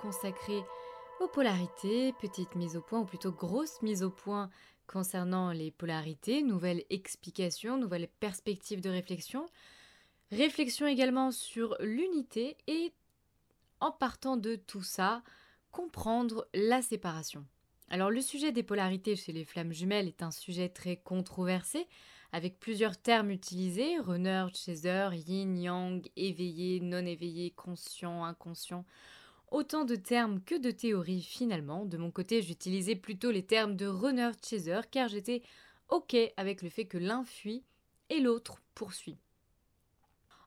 consacré aux polarités, petite mise au point ou plutôt grosse mise au point concernant les polarités, nouvelle explication, nouvelle perspective de réflexion, réflexion également sur l'unité et en partant de tout ça, comprendre la séparation. Alors le sujet des polarités chez les flammes jumelles est un sujet très controversé avec plusieurs termes utilisés, runner, chaser, yin, yang, éveillé, non éveillé, conscient, inconscient. Autant de termes que de théories finalement. De mon côté, j'utilisais plutôt les termes de runner, chaser car j'étais ok avec le fait que l'un fuit et l'autre poursuit.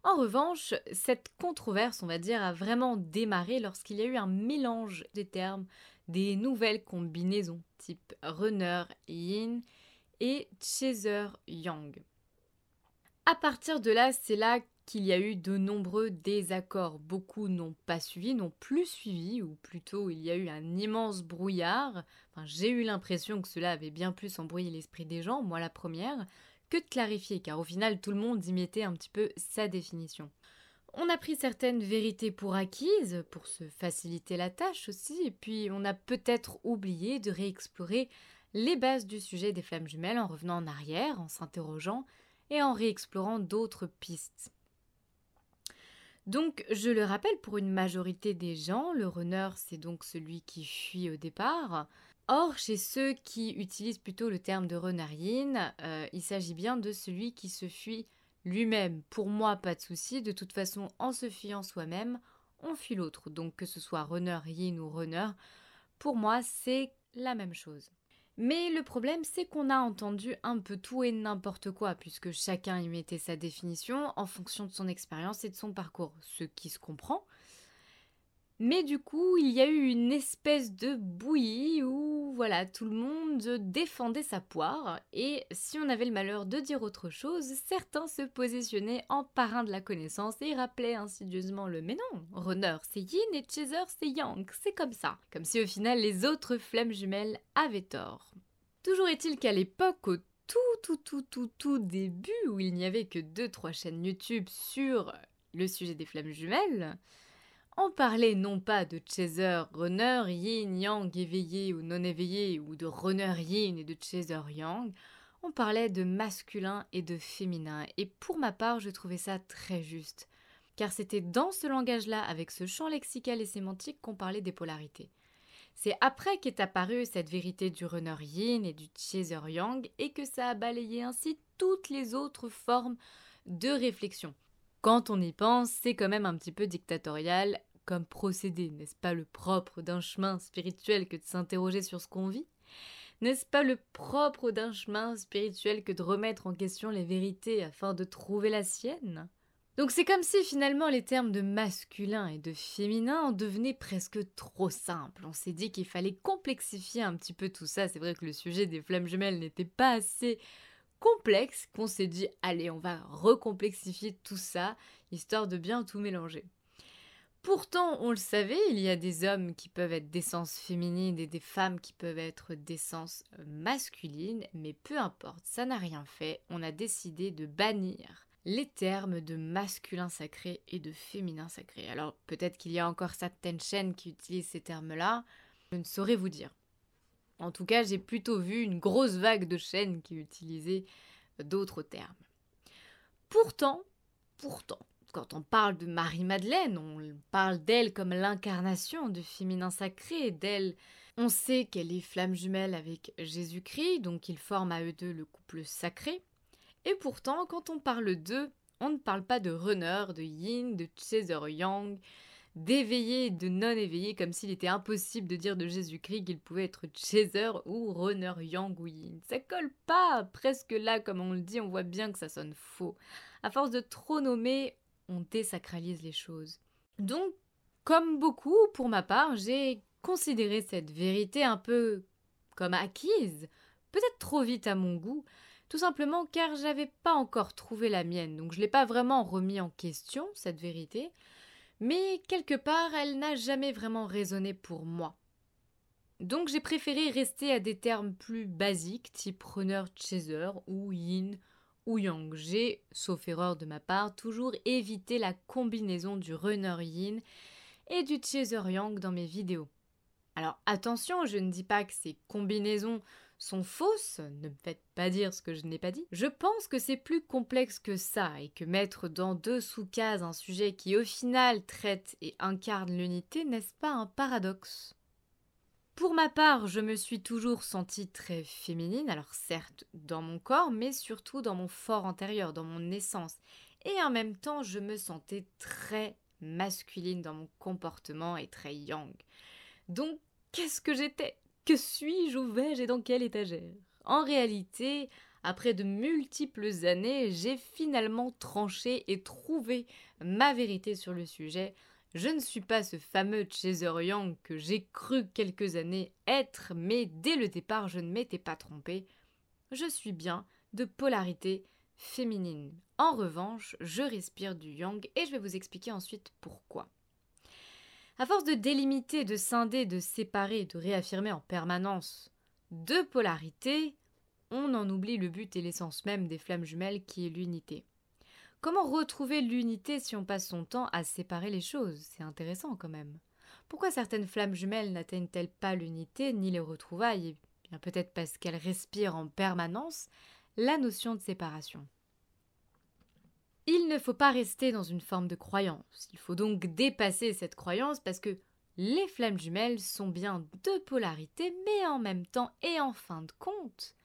En revanche, cette controverse, on va dire, a vraiment démarré lorsqu'il y a eu un mélange des termes, des nouvelles combinaisons type runner, yin et Chaser Yang. À partir de là, c'est là qu'il y a eu de nombreux désaccords. Beaucoup n'ont pas suivi, n'ont plus suivi, ou plutôt il y a eu un immense brouillard. J'ai eu l'impression que cela avait bien plus embrouillé l'esprit des gens, moi la première, que de clarifier, car au final tout le monde y mettait un petit peu sa définition. On a pris certaines vérités pour acquises, pour se faciliter la tâche aussi, et puis on a peut-être oublié de réexplorer les bases du sujet des flammes jumelles en revenant en arrière, en s'interrogeant et en réexplorant d'autres pistes. Donc, je le rappelle, pour une majorité des gens, le runner, c'est donc celui qui fuit au départ. Or, chez ceux qui utilisent plutôt le terme de runner euh, il s'agit bien de celui qui se fuit lui-même. Pour moi, pas de souci. De toute façon, en se fuyant soi-même, on fuit l'autre. Donc, que ce soit runner yin ou runner, pour moi, c'est la même chose. Mais le problème, c'est qu'on a entendu un peu tout et n'importe quoi, puisque chacun y mettait sa définition en fonction de son expérience et de son parcours, ce qui se comprend. Mais du coup, il y a eu une espèce de bouillie où voilà, tout le monde défendait sa poire et si on avait le malheur de dire autre chose, certains se positionnaient en parrain de la connaissance et rappelaient insidieusement le mais non, runner c'est yin et chaser c'est yang, c'est comme ça. Comme si au final les autres flammes jumelles avaient tort. Toujours est-il qu'à l'époque, au tout tout tout tout tout début où il n'y avait que 2-3 chaînes YouTube sur le sujet des flammes jumelles, on parlait non pas de chaser runner, yin, yang, éveillé ou non éveillé, ou de runner yin et de chaser yang, on parlait de masculin et de féminin, et pour ma part je trouvais ça très juste, car c'était dans ce langage-là, avec ce champ lexical et sémantique, qu'on parlait des polarités. C'est après qu'est apparue cette vérité du runner yin et du chaser yang, et que ça a balayé ainsi toutes les autres formes de réflexion. Quand on y pense, c'est quand même un petit peu dictatorial procédé. N'est-ce pas le propre d'un chemin spirituel que de s'interroger sur ce qu'on vit? N'est-ce pas le propre d'un chemin spirituel que de remettre en question les vérités afin de trouver la sienne? Donc c'est comme si finalement les termes de masculin et de féminin en devenaient presque trop simples. On s'est dit qu'il fallait complexifier un petit peu tout ça. C'est vrai que le sujet des flammes jumelles n'était pas assez complexe qu'on s'est dit allez on va recomplexifier tout ça histoire de bien tout mélanger. Pourtant, on le savait, il y a des hommes qui peuvent être d'essence féminine et des femmes qui peuvent être d'essence euh, masculine, mais peu importe, ça n'a rien fait, on a décidé de bannir les termes de masculin sacré et de féminin sacré. Alors peut-être qu'il y a encore certaines chaînes qui utilisent ces termes-là, je ne saurais vous dire. En tout cas, j'ai plutôt vu une grosse vague de chaînes qui utilisaient d'autres termes. Pourtant, pourtant, quand on parle de Marie-Madeleine, on parle d'elle comme l'incarnation du féminin sacré, d'elle. On sait qu'elle est flamme jumelle avec Jésus-Christ, donc ils forment à eux deux le couple sacré. Et pourtant, quand on parle d'eux, on ne parle pas de runner, de yin, de chaser yang, d'éveillé de non éveillé, comme s'il était impossible de dire de Jésus-Christ qu'il pouvait être chaser ou runner yang ou yin. Ça colle pas presque là, comme on le dit, on voit bien que ça sonne faux. À force de trop nommer, on désacralise les choses. Donc, comme beaucoup, pour ma part, j'ai considéré cette vérité un peu comme acquise, peut-être trop vite à mon goût, tout simplement car j'avais pas encore trouvé la mienne, donc je l'ai pas vraiment remis en question, cette vérité, mais quelque part elle n'a jamais vraiment résonné pour moi. Donc j'ai préféré rester à des termes plus basiques, type runner chaser ou yin ou yang. J'ai, sauf erreur de ma part, toujours évité la combinaison du runner yin et du chaser yang dans mes vidéos. Alors attention, je ne dis pas que ces combinaisons sont fausses, ne me faites pas dire ce que je n'ai pas dit. Je pense que c'est plus complexe que ça et que mettre dans deux sous-cases un sujet qui au final traite et incarne l'unité, n'est-ce pas un paradoxe? Pour ma part, je me suis toujours sentie très féminine, alors certes dans mon corps, mais surtout dans mon fort intérieur, dans mon essence. Et en même temps, je me sentais très masculine dans mon comportement et très yang. Donc, qu'est-ce que j'étais? Que suis-je? Où vais-je? Et dans quelle étagère? En réalité, après de multiples années, j'ai finalement tranché et trouvé ma vérité sur le sujet je ne suis pas ce fameux Chaser Yang que j'ai cru quelques années être, mais dès le départ je ne m'étais pas trompée. Je suis bien de polarité féminine. En revanche, je respire du Yang et je vais vous expliquer ensuite pourquoi. À force de délimiter, de scinder, de séparer, de réaffirmer en permanence deux polarités, on en oublie le but et l'essence même des flammes jumelles qui est l'unité. Comment retrouver l'unité si on passe son temps à séparer les choses? C'est intéressant quand même. Pourquoi certaines flammes jumelles n'atteignent-elles pas l'unité ni les retrouvailles? Eh Bien peut-être parce qu'elles respirent en permanence la notion de séparation. Il ne faut pas rester dans une forme de croyance. Il faut donc dépasser cette croyance parce que les flammes jumelles sont bien deux polarités, mais en même temps et en fin de compte,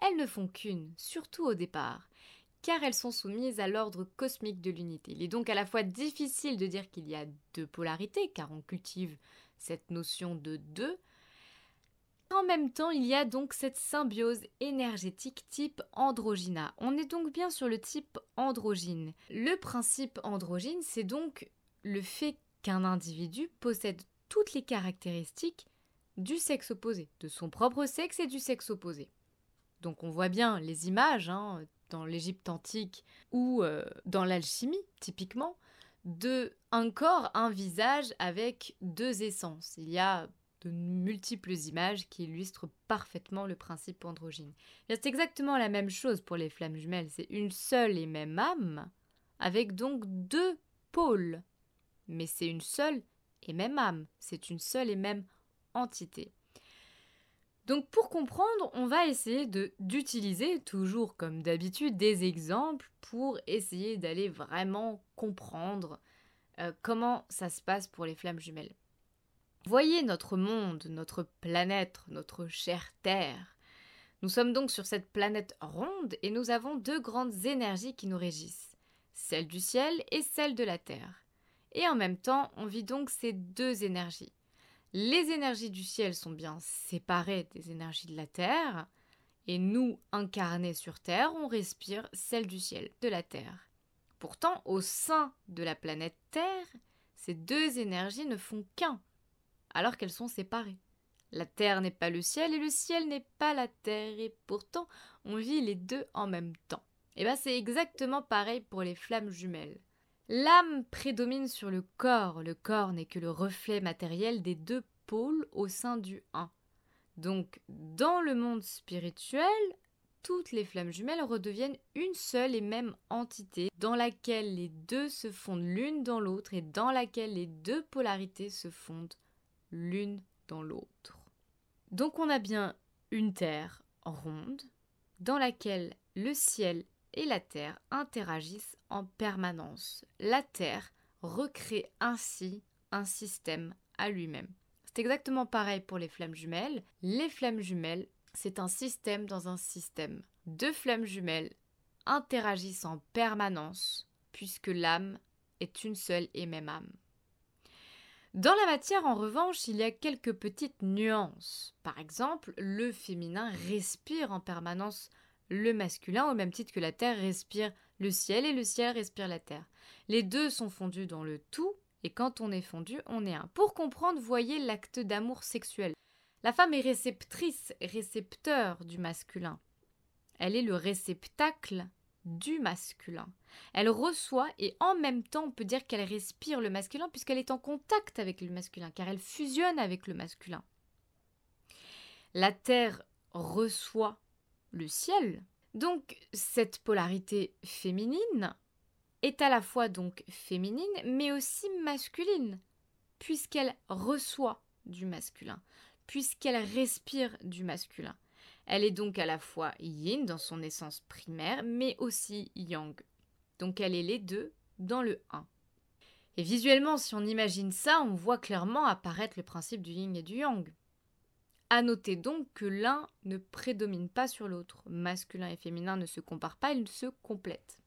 elles ne font qu'une, surtout au départ car elles sont soumises à l'ordre cosmique de l'unité. Il est donc à la fois difficile de dire qu'il y a deux polarités, car on cultive cette notion de deux. En même temps, il y a donc cette symbiose énergétique type androgyna. On est donc bien sur le type androgyne. Le principe androgyne, c'est donc le fait qu'un individu possède toutes les caractéristiques du sexe opposé, de son propre sexe et du sexe opposé. Donc on voit bien les images, hein, dans l'Égypte antique ou euh, dans l'alchimie, typiquement, de un corps, un visage avec deux essences. Il y a de multiples images qui illustrent parfaitement le principe androgyne. C'est exactement la même chose pour les flammes jumelles. C'est une seule et même âme, avec donc deux pôles. Mais c'est une seule et même âme. C'est une seule et même entité. Donc pour comprendre, on va essayer d'utiliser, toujours comme d'habitude, des exemples pour essayer d'aller vraiment comprendre euh, comment ça se passe pour les flammes jumelles. Voyez notre monde, notre planète, notre chère Terre. Nous sommes donc sur cette planète ronde et nous avons deux grandes énergies qui nous régissent, celle du ciel et celle de la Terre. Et en même temps, on vit donc ces deux énergies. Les énergies du ciel sont bien séparées des énergies de la Terre, et nous, incarnés sur Terre, on respire celle du ciel, de la Terre. Pourtant, au sein de la planète Terre, ces deux énergies ne font qu'un, alors qu'elles sont séparées. La Terre n'est pas le ciel et le ciel n'est pas la Terre, et pourtant on vit les deux en même temps. Et bien c'est exactement pareil pour les flammes jumelles. L'âme prédomine sur le corps, le corps n'est que le reflet matériel des deux pôles au sein du un. Donc, dans le monde spirituel, toutes les flammes jumelles redeviennent une seule et même entité dans laquelle les deux se fondent l'une dans l'autre et dans laquelle les deux polarités se fondent l'une dans l'autre. Donc on a bien une Terre ronde dans laquelle le ciel et la Terre interagissent en permanence. La Terre recrée ainsi un système à lui-même. C'est exactement pareil pour les flammes jumelles. Les flammes jumelles, c'est un système dans un système. Deux flammes jumelles interagissent en permanence puisque l'âme est une seule et même âme. Dans la matière, en revanche, il y a quelques petites nuances. Par exemple, le féminin respire en permanence le masculin au même titre que la terre respire le ciel et le ciel respire la terre. Les deux sont fondus dans le tout et quand on est fondu, on est un. Pour comprendre, voyez l'acte d'amour sexuel. La femme est réceptrice, récepteur du masculin. Elle est le réceptacle du masculin. Elle reçoit et en même temps on peut dire qu'elle respire le masculin puisqu'elle est en contact avec le masculin car elle fusionne avec le masculin. La terre reçoit le ciel. Donc cette polarité féminine est à la fois donc féminine mais aussi masculine, puisqu'elle reçoit du masculin, puisqu'elle respire du masculin. Elle est donc à la fois yin dans son essence primaire, mais aussi yang. Donc elle est les deux dans le 1. Et visuellement, si on imagine ça, on voit clairement apparaître le principe du yin et du yang. À noter donc que l'un ne prédomine pas sur l'autre. Masculin et féminin ne se comparent pas, ils se complètent.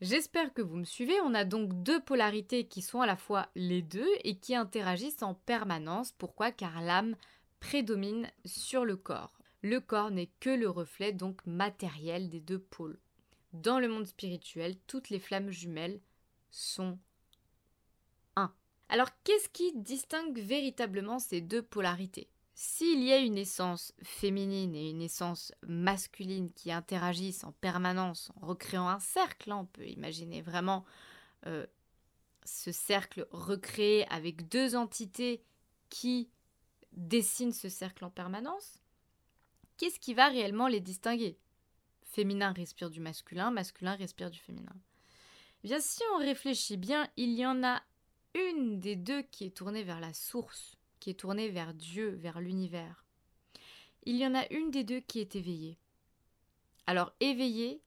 J'espère que vous me suivez. On a donc deux polarités qui sont à la fois les deux et qui interagissent en permanence. Pourquoi? Car l'âme prédomine sur le corps. Le corps n'est que le reflet donc matériel des deux pôles. Dans le monde spirituel, toutes les flammes jumelles sont un. Alors qu'est-ce qui distingue véritablement ces deux polarités? S'il y a une essence féminine et une essence masculine qui interagissent en permanence en recréant un cercle, hein, on peut imaginer vraiment euh, ce cercle recréé avec deux entités qui dessinent ce cercle en permanence, qu'est-ce qui va réellement les distinguer? Féminin respire du masculin, masculin respire du féminin. Eh bien, si on réfléchit bien, il y en a une des deux qui est tournée vers la source qui est tournée vers Dieu, vers l'univers. Il y en a une des deux qui est éveillée. Alors éveillée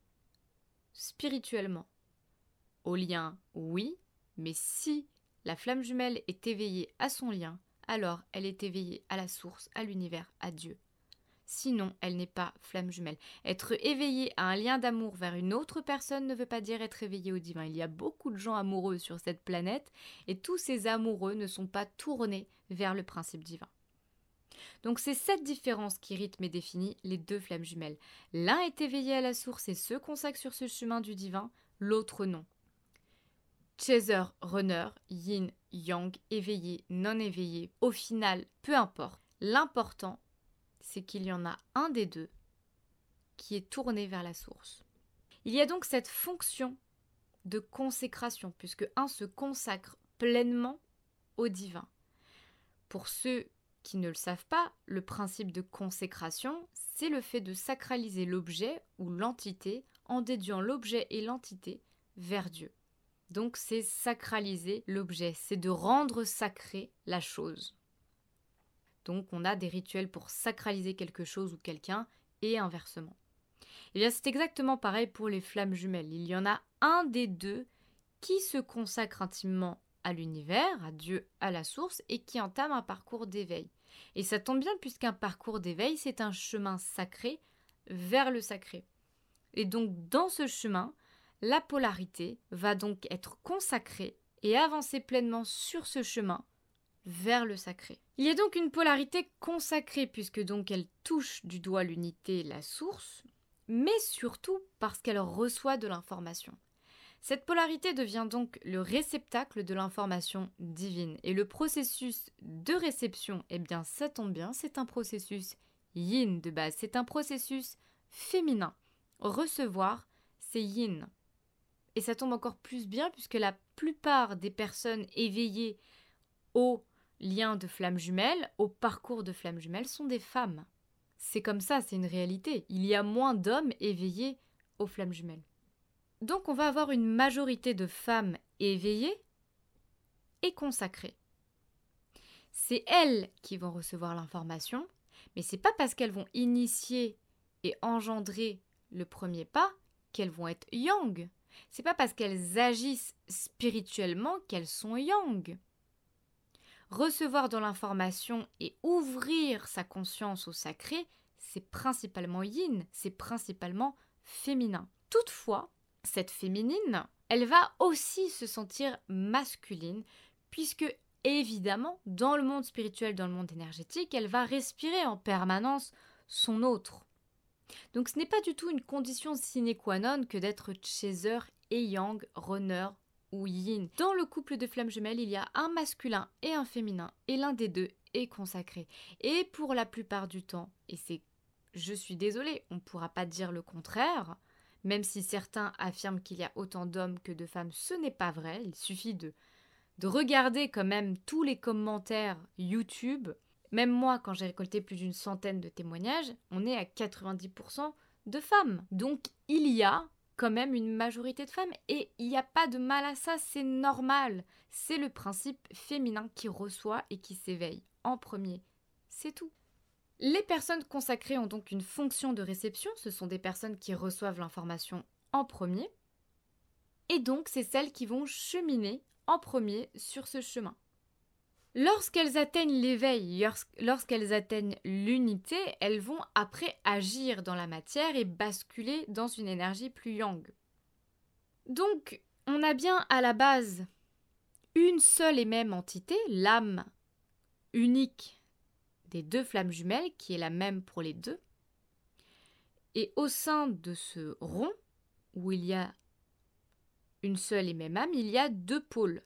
spirituellement. Au lien, oui, mais si la flamme jumelle est éveillée à son lien, alors elle est éveillée à la source, à l'univers, à Dieu. Sinon, elle n'est pas flamme jumelle. Être éveillé à un lien d'amour vers une autre personne ne veut pas dire être éveillé au divin. Il y a beaucoup de gens amoureux sur cette planète et tous ces amoureux ne sont pas tournés vers le principe divin. Donc c'est cette différence qui rythme et définit les deux flammes jumelles. L'un est éveillé à la source et se consacre sur ce chemin du divin, l'autre non. Chaser, runner, yin, yang, éveillé, non éveillé, au final, peu importe. L'important, c'est qu'il y en a un des deux qui est tourné vers la source. Il y a donc cette fonction de consécration, puisque un se consacre pleinement au divin. Pour ceux qui ne le savent pas, le principe de consécration, c'est le fait de sacraliser l'objet ou l'entité en déduisant l'objet et l'entité vers Dieu. Donc c'est sacraliser l'objet, c'est de rendre sacré la chose. Donc on a des rituels pour sacraliser quelque chose ou quelqu'un et inversement. Et eh bien c'est exactement pareil pour les flammes jumelles. Il y en a un des deux qui se consacre intimement à l'univers, à Dieu, à la source, et qui entame un parcours d'éveil. Et ça tombe bien puisqu'un parcours d'éveil, c'est un chemin sacré vers le sacré. Et donc dans ce chemin, la polarité va donc être consacrée et avancer pleinement sur ce chemin vers le sacré. Il y a donc une polarité consacrée puisque donc elle touche du doigt l'unité, la source, mais surtout parce qu'elle reçoit de l'information. Cette polarité devient donc le réceptacle de l'information divine et le processus de réception, eh bien ça tombe bien, c'est un processus yin de base, c'est un processus féminin. Recevoir, c'est yin. Et ça tombe encore plus bien puisque la plupart des personnes éveillées au liens de flammes jumelles, au parcours de flammes jumelles, sont des femmes. C'est comme ça, c'est une réalité. Il y a moins d'hommes éveillés aux flammes jumelles. Donc on va avoir une majorité de femmes éveillées et consacrées. C'est elles qui vont recevoir l'information, mais c'est pas parce qu'elles vont initier et engendrer le premier pas qu'elles vont être yang. C'est pas parce qu'elles agissent spirituellement qu'elles sont yang recevoir de l'information et ouvrir sa conscience au sacré, c'est principalement yin, c'est principalement féminin. Toutefois, cette féminine, elle va aussi se sentir masculine, puisque évidemment, dans le monde spirituel, dans le monde énergétique, elle va respirer en permanence son autre. Donc ce n'est pas du tout une condition sine qua non que d'être chaser et yang, runner ou yin. Dans le couple de flammes jumelles, il y a un masculin et un féminin, et l'un des deux est consacré. Et pour la plupart du temps, et c'est, je suis désolée, on ne pourra pas dire le contraire, même si certains affirment qu'il y a autant d'hommes que de femmes, ce n'est pas vrai, il suffit de, de regarder quand même tous les commentaires YouTube. Même moi, quand j'ai récolté plus d'une centaine de témoignages, on est à 90% de femmes. Donc il y a même une majorité de femmes. Et il n'y a pas de mal à ça, c'est normal. C'est le principe féminin qui reçoit et qui s'éveille en premier. C'est tout. Les personnes consacrées ont donc une fonction de réception, ce sont des personnes qui reçoivent l'information en premier. Et donc, c'est celles qui vont cheminer en premier sur ce chemin. Lorsqu'elles atteignent l'éveil, lorsqu'elles atteignent l'unité, elles vont après agir dans la matière et basculer dans une énergie plus yang. Donc, on a bien à la base une seule et même entité, l'âme unique des deux flammes jumelles, qui est la même pour les deux. Et au sein de ce rond, où il y a une seule et même âme, il y a deux pôles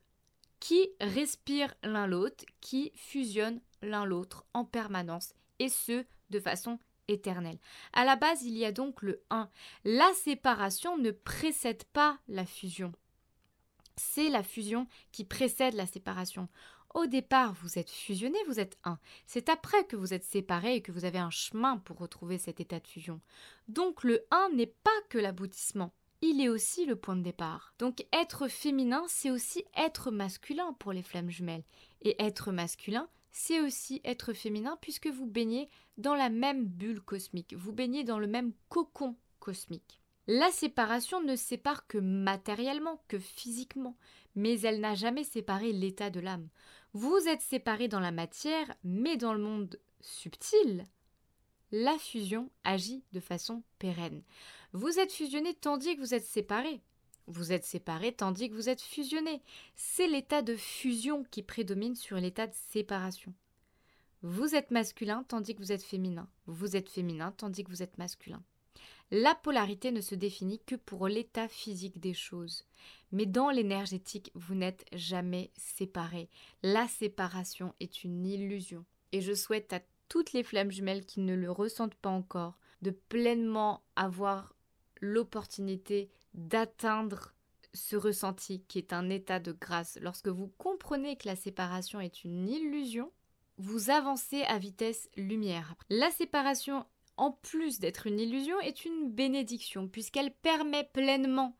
qui respirent l'un l'autre, qui fusionnent l'un l'autre en permanence, et ce, de façon éternelle. À la base, il y a donc le 1. La séparation ne précède pas la fusion. C'est la fusion qui précède la séparation. Au départ, vous êtes fusionné, vous êtes un. C'est après que vous êtes séparé et que vous avez un chemin pour retrouver cet état de fusion. Donc le 1 n'est pas que l'aboutissement il est aussi le point de départ. Donc être féminin, c'est aussi être masculin pour les flammes jumelles. Et être masculin, c'est aussi être féminin puisque vous baignez dans la même bulle cosmique, vous baignez dans le même cocon cosmique. La séparation ne sépare que matériellement, que physiquement, mais elle n'a jamais séparé l'état de l'âme. Vous êtes séparés dans la matière, mais dans le monde subtil, la fusion agit de façon pérenne. Vous êtes fusionné tandis que vous êtes séparés. Vous êtes séparés tandis que vous êtes fusionnés. C'est l'état de fusion qui prédomine sur l'état de séparation. Vous êtes masculin tandis que vous êtes féminin. Vous êtes féminin tandis que vous êtes masculin. La polarité ne se définit que pour l'état physique des choses. Mais dans l'énergétique, vous n'êtes jamais séparés. La séparation est une illusion. Et je souhaite à toutes les flammes jumelles qui ne le ressentent pas encore de pleinement avoir l'opportunité d'atteindre ce ressenti qui est un état de grâce. Lorsque vous comprenez que la séparation est une illusion, vous avancez à vitesse lumière. La séparation, en plus d'être une illusion, est une bénédiction puisqu'elle permet pleinement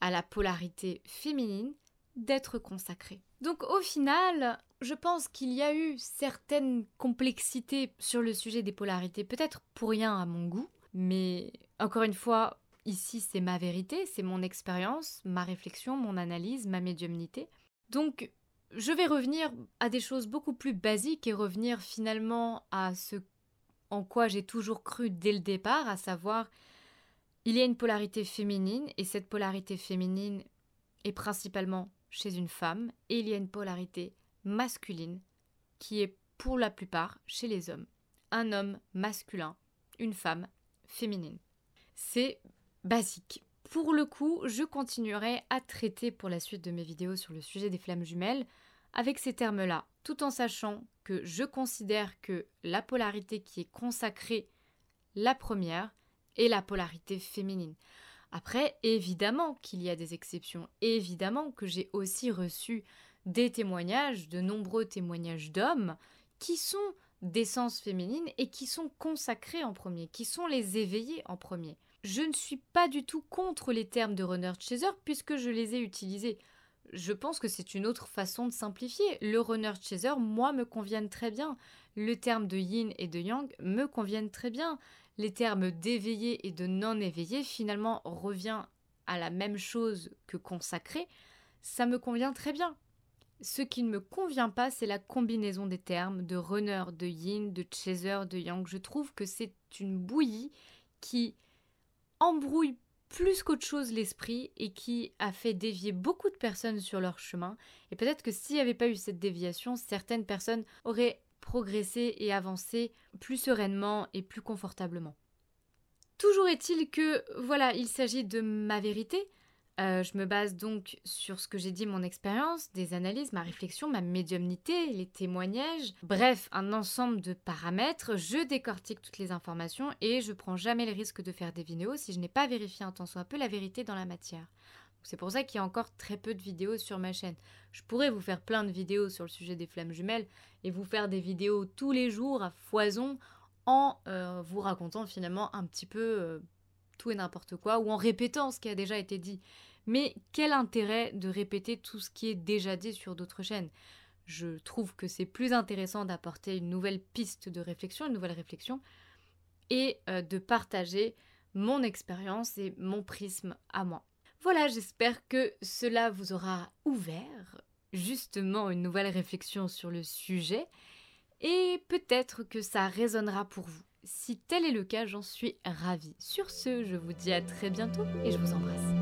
à la polarité féminine d'être consacrée. Donc au final, je pense qu'il y a eu certaines complexités sur le sujet des polarités, peut-être pour rien à mon goût, mais encore une fois, ici c'est ma vérité, c'est mon expérience, ma réflexion, mon analyse, ma médiumnité. Donc je vais revenir à des choses beaucoup plus basiques et revenir finalement à ce en quoi j'ai toujours cru dès le départ, à savoir il y a une polarité féminine et cette polarité féminine est principalement chez une femme et il y a une polarité masculine qui est pour la plupart chez les hommes. Un homme masculin, une femme féminine. C'est basique. Pour le coup, je continuerai à traiter pour la suite de mes vidéos sur le sujet des flammes jumelles avec ces termes-là, tout en sachant que je considère que la polarité qui est consacrée, la première, est la polarité féminine. Après, évidemment qu'il y a des exceptions, évidemment que j'ai aussi reçu des témoignages, de nombreux témoignages d'hommes qui sont d'essence féminine et qui sont consacrés en premier, qui sont les éveillés en premier. Je ne suis pas du tout contre les termes de runner chaser puisque je les ai utilisés. Je pense que c'est une autre façon de simplifier. Le runner chaser, moi, me conviennent très bien. Le terme de yin et de yang me conviennent très bien. Les termes d'éveillé et de non éveillé finalement revient à la même chose que consacré. Ça me convient très bien. Ce qui ne me convient pas, c'est la combinaison des termes de runner, de yin, de chaser, de yang. Je trouve que c'est une bouillie qui embrouille plus qu'autre chose l'esprit et qui a fait dévier beaucoup de personnes sur leur chemin. Et peut-être que s'il n'y avait pas eu cette déviation, certaines personnes auraient progressé et avancé plus sereinement et plus confortablement. Toujours est-il que, voilà, il s'agit de ma vérité, euh, je me base donc sur ce que j'ai dit, mon expérience, des analyses, ma réflexion, ma médiumnité, les témoignages, bref, un ensemble de paramètres. Je décortique toutes les informations et je prends jamais le risque de faire des vidéos si je n'ai pas vérifié un tant soit peu la vérité dans la matière. C'est pour ça qu'il y a encore très peu de vidéos sur ma chaîne. Je pourrais vous faire plein de vidéos sur le sujet des flammes jumelles et vous faire des vidéos tous les jours à foison en euh, vous racontant finalement un petit peu euh, tout et n'importe quoi ou en répétant ce qui a déjà été dit. Mais quel intérêt de répéter tout ce qui est déjà dit sur d'autres chaînes? Je trouve que c'est plus intéressant d'apporter une nouvelle piste de réflexion, une nouvelle réflexion, et euh, de partager mon expérience et mon prisme à moi. Voilà, j'espère que cela vous aura ouvert justement une nouvelle réflexion sur le sujet et peut-être que ça résonnera pour vous. Si tel est le cas, j'en suis ravie. Sur ce, je vous dis à très bientôt et je vous embrasse.